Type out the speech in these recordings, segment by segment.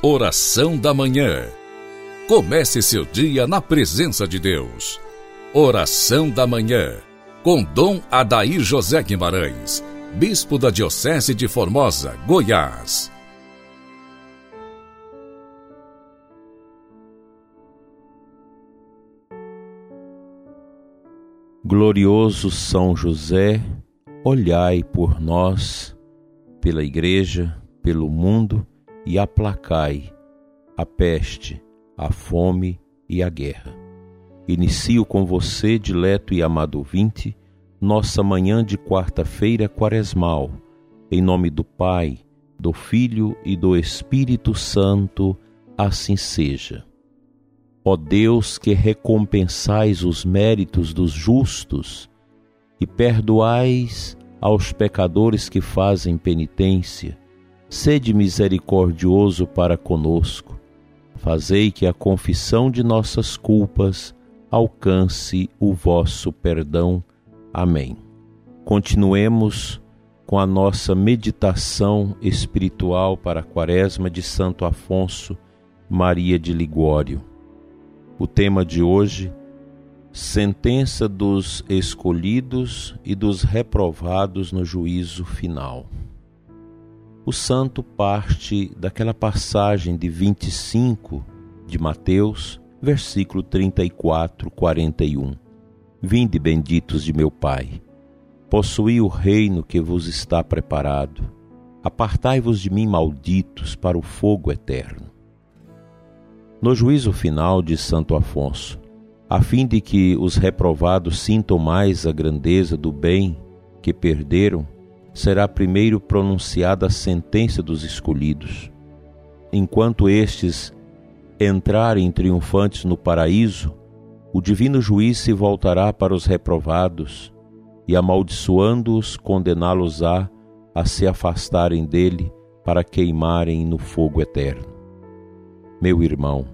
Oração da Manhã. Comece seu dia na presença de Deus. Oração da Manhã. Com Dom Adair José Guimarães, Bispo da Diocese de Formosa, Goiás. Glorioso São José, olhai por nós, pela Igreja, pelo mundo e aplacai a peste, a fome e a guerra. Inicio com você, dileto e amado ouvinte, nossa manhã de quarta-feira quaresmal, em nome do Pai, do Filho e do Espírito Santo, assim seja. Ó Deus que recompensais os méritos dos justos e perdoais aos pecadores que fazem penitência, sede misericordioso para conosco. Fazei que a confissão de nossas culpas alcance o vosso perdão. Amém. Continuemos com a nossa meditação espiritual para a Quaresma de Santo Afonso Maria de Ligório. O tema de hoje: sentença dos escolhidos e dos reprovados no juízo final o santo parte daquela passagem de 25 de Mateus, versículo 34, 41. Vinde benditos de meu Pai, possuí o reino que vos está preparado. Apartai-vos de mim, malditos, para o fogo eterno. No juízo final de Santo Afonso, a fim de que os reprovados sintam mais a grandeza do bem que perderam, será primeiro pronunciada a sentença dos escolhidos. Enquanto estes entrarem triunfantes no paraíso, o divino juiz se voltará para os reprovados e, amaldiçoando-os, condená-los-á a se afastarem dele para queimarem no fogo eterno. Meu irmão,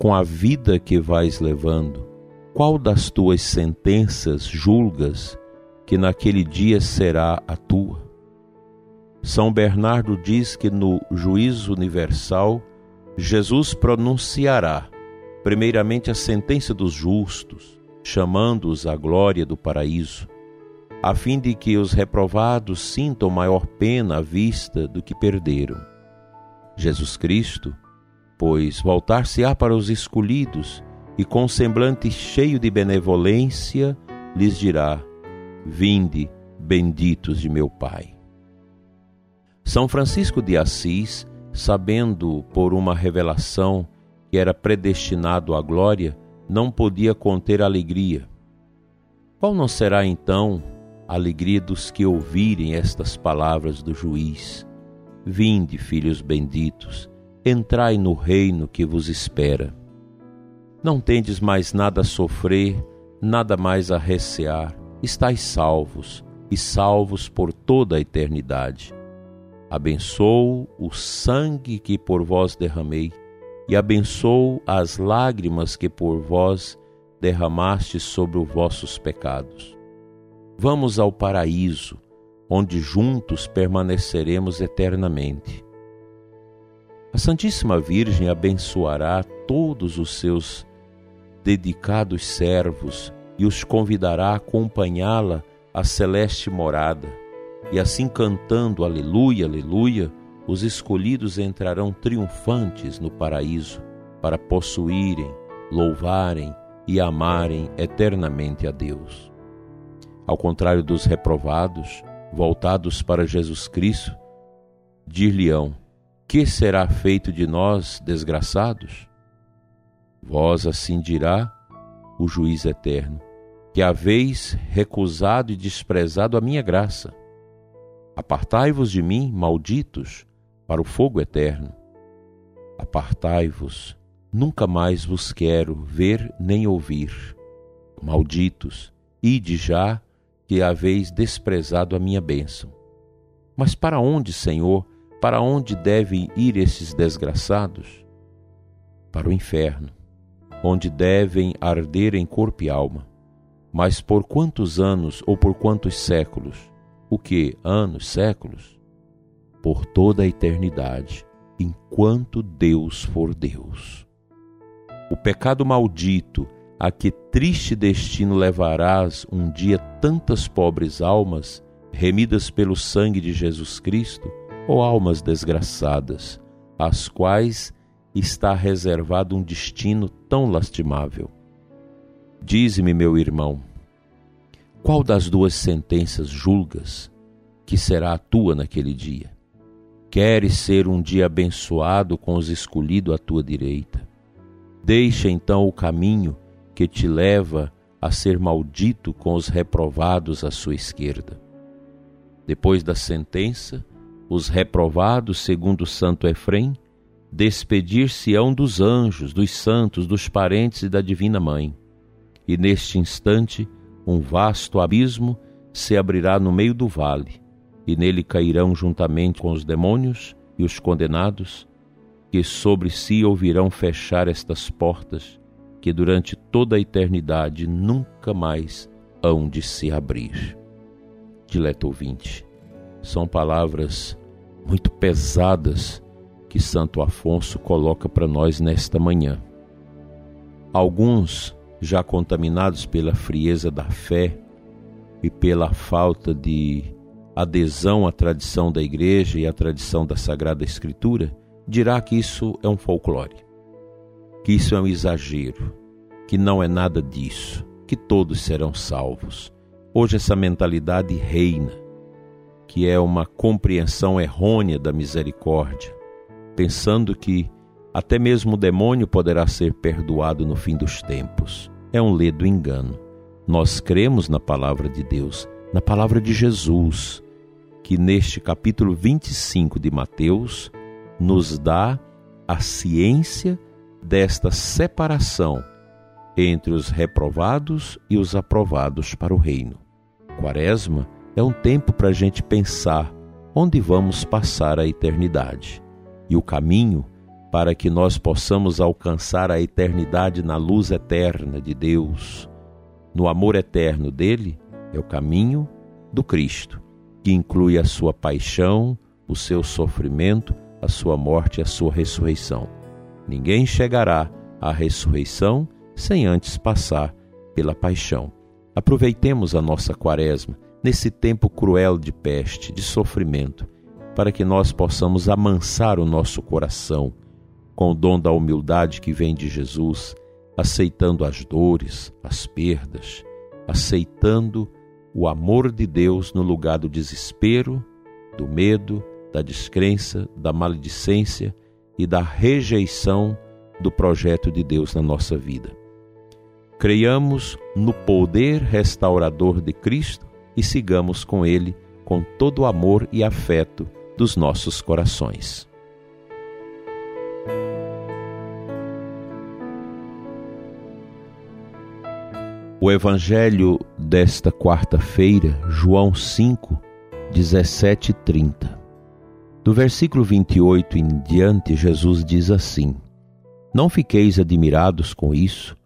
com a vida que vais levando, qual das tuas sentenças julgas que naquele dia será a tua. São Bernardo diz que no juízo universal, Jesus pronunciará, primeiramente, a sentença dos justos, chamando-os à glória do paraíso, a fim de que os reprovados sintam maior pena à vista do que perderam. Jesus Cristo, pois, voltar-se-á para os escolhidos e com semblante cheio de benevolência lhes dirá: Vinde, benditos de meu Pai. São Francisco de Assis, sabendo por uma revelação que era predestinado à glória, não podia conter alegria. Qual não será então a alegria dos que ouvirem estas palavras do juiz? Vinde, filhos benditos, entrai no reino que vos espera. Não tendes mais nada a sofrer, nada mais a recear estáis salvos e salvos por toda a eternidade. Abençoo o sangue que por vós derramei e abençoo as lágrimas que por vós derramaste sobre os vossos pecados. Vamos ao paraíso, onde juntos permaneceremos eternamente. A Santíssima Virgem abençoará todos os seus dedicados servos e os convidará a acompanhá-la à celeste morada. E assim cantando Aleluia, Aleluia, os escolhidos entrarão triunfantes no paraíso para possuírem, louvarem e amarem eternamente a Deus. Ao contrário dos reprovados, voltados para Jesus Cristo, dir-lhe-ão: Que será feito de nós, desgraçados? Vós assim dirá o juiz eterno que haveis recusado e desprezado a minha graça. Apartai-vos de mim, malditos, para o fogo eterno. Apartai-vos, nunca mais vos quero ver nem ouvir. Malditos, ide já, que haveis desprezado a minha bênção. Mas para onde, Senhor, para onde devem ir esses desgraçados? Para o inferno, onde devem arder em corpo e alma mas por quantos anos ou por quantos séculos? O que? Anos, séculos? Por toda a eternidade. enquanto Deus for Deus. O pecado maldito a que triste destino levarás um dia tantas pobres almas, remidas pelo sangue de Jesus Cristo, ou almas desgraçadas, às quais está reservado um destino tão lastimável. Dize-me, meu irmão, qual das duas sentenças julgas que será a tua naquele dia? Queres ser um dia abençoado com os escolhidos à tua direita? Deixa então o caminho que te leva a ser maldito com os reprovados à sua esquerda. Depois da sentença, os reprovados, segundo santo Efrem, despedir-se-ão dos anjos, dos santos, dos parentes e da divina mãe. E neste instante, um vasto abismo se abrirá no meio do vale, e nele cairão juntamente com os demônios e os condenados, que sobre si ouvirão fechar estas portas, que durante toda a eternidade nunca mais hão de se abrir. Dileto ouvinte, são palavras muito pesadas que Santo Afonso coloca para nós nesta manhã. Alguns, já contaminados pela frieza da fé e pela falta de adesão à tradição da igreja e à tradição da Sagrada Escritura, dirá que isso é um folclore, que isso é um exagero, que não é nada disso, que todos serão salvos. Hoje essa mentalidade reina que é uma compreensão errônea da misericórdia, pensando que até mesmo o demônio poderá ser perdoado no fim dos tempos. É um ledo engano. Nós cremos na palavra de Deus, na palavra de Jesus, que neste capítulo 25 de Mateus nos dá a ciência desta separação entre os reprovados e os aprovados para o reino. Quaresma é um tempo para a gente pensar onde vamos passar a eternidade e o caminho para que nós possamos alcançar a eternidade na luz eterna de Deus, no amor eterno dele, é o caminho do Cristo, que inclui a sua paixão, o seu sofrimento, a sua morte e a sua ressurreição. Ninguém chegará à ressurreição sem antes passar pela paixão. Aproveitemos a nossa quaresma nesse tempo cruel de peste, de sofrimento, para que nós possamos amansar o nosso coração com o dom da humildade que vem de Jesus, aceitando as dores, as perdas, aceitando o amor de Deus no lugar do desespero, do medo, da descrença, da maledicência e da rejeição do projeto de Deus na nossa vida. Creiamos no poder restaurador de Cristo e sigamos com Ele com todo o amor e afeto dos nossos corações. O Evangelho desta quarta-feira, João 5, 17 e 30. Do versículo 28 em diante, Jesus diz assim: Não fiqueis admirados com isso,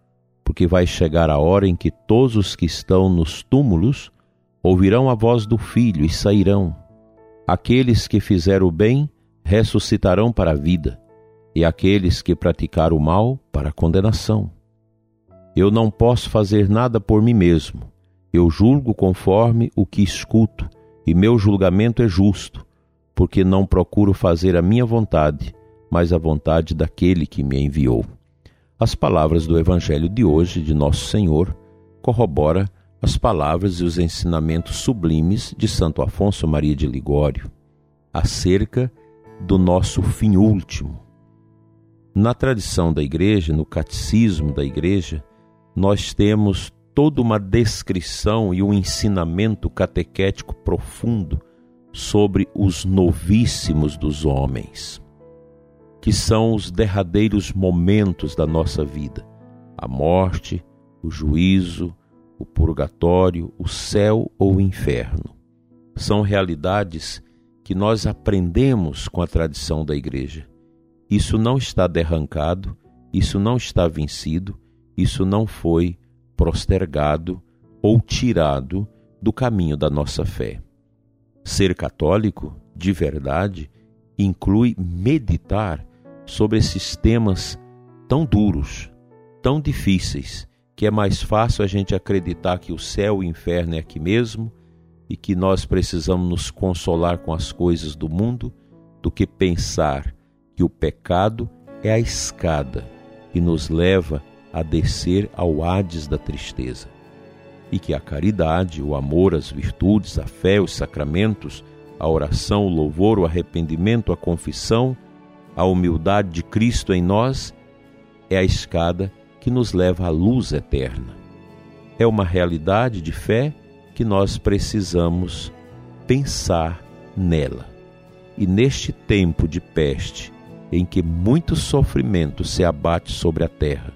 porque vai chegar a hora em que todos os que estão nos túmulos ouvirão a voz do Filho e sairão. Aqueles que fizeram o bem ressuscitarão para a vida, e aqueles que praticaram o mal para a condenação. Eu não posso fazer nada por mim mesmo. Eu julgo conforme o que escuto, e meu julgamento é justo, porque não procuro fazer a minha vontade, mas a vontade daquele que me enviou. As palavras do Evangelho de hoje de Nosso Senhor corrobora as palavras e os ensinamentos sublimes de Santo Afonso Maria de Ligório acerca do nosso fim último. Na tradição da Igreja, no catecismo da Igreja, nós temos toda uma descrição e um ensinamento catequético profundo sobre os novíssimos dos homens, que são os derradeiros momentos da nossa vida, a morte, o juízo, o purgatório, o céu ou o inferno. São realidades que nós aprendemos com a tradição da Igreja. Isso não está derrancado, isso não está vencido, isso não foi postergado ou tirado do caminho da nossa fé. Ser católico, de verdade, inclui meditar sobre esses temas tão duros, tão difíceis, que é mais fácil a gente acreditar que o céu e o inferno é aqui mesmo e que nós precisamos nos consolar com as coisas do mundo do que pensar que o pecado é a escada que nos leva a descer ao Hades da tristeza e que a caridade, o amor, as virtudes, a fé, os sacramentos, a oração, o louvor, o arrependimento, a confissão, a humildade de Cristo em nós é a escada que nos leva à luz eterna. É uma realidade de fé que nós precisamos pensar nela. E neste tempo de peste, em que muito sofrimento se abate sobre a terra,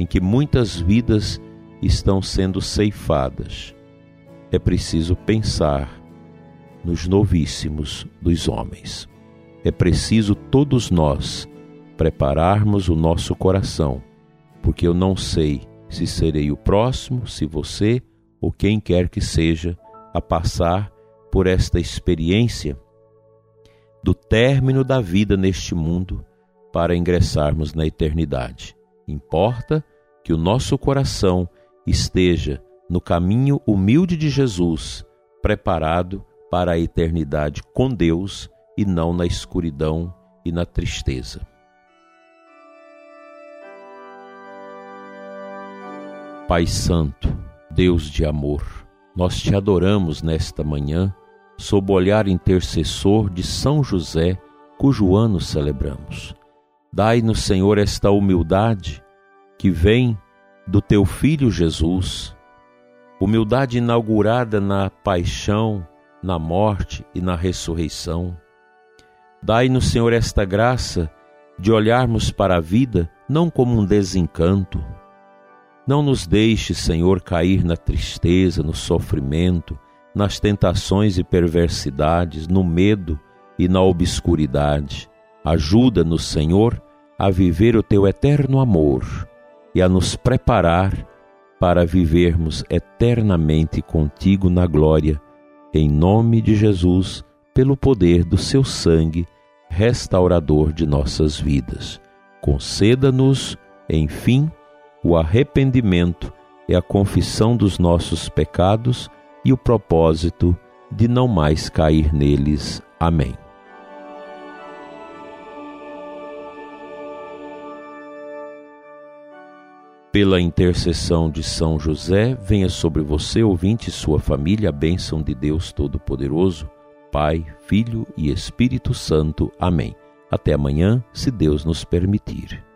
em que muitas vidas estão sendo ceifadas, é preciso pensar nos novíssimos dos homens. É preciso todos nós prepararmos o nosso coração, porque eu não sei se serei o próximo, se você ou quem quer que seja, a passar por esta experiência do término da vida neste mundo para ingressarmos na eternidade. Importa que o nosso coração esteja no caminho humilde de Jesus, preparado para a eternidade com Deus e não na escuridão e na tristeza. Pai Santo, Deus de amor, nós te adoramos nesta manhã, sob o olhar intercessor de São José, cujo ano celebramos. Dai-nos, Senhor, esta humildade que vem do teu Filho Jesus, humildade inaugurada na paixão, na morte e na ressurreição. Dai-nos, Senhor, esta graça de olharmos para a vida não como um desencanto, não nos deixe, Senhor, cair na tristeza, no sofrimento, nas tentações e perversidades, no medo e na obscuridade. Ajuda-nos, Senhor, a viver o teu eterno amor e a nos preparar para vivermos eternamente contigo na glória, em nome de Jesus, pelo poder do seu sangue restaurador de nossas vidas. Conceda-nos, enfim, o arrependimento é a confissão dos nossos pecados e o propósito de não mais cair neles. Amém. Pela intercessão de São José, venha sobre você, ouvinte e sua família, a bênção de Deus Todo-Poderoso, Pai, Filho e Espírito Santo. Amém. Até amanhã, se Deus nos permitir.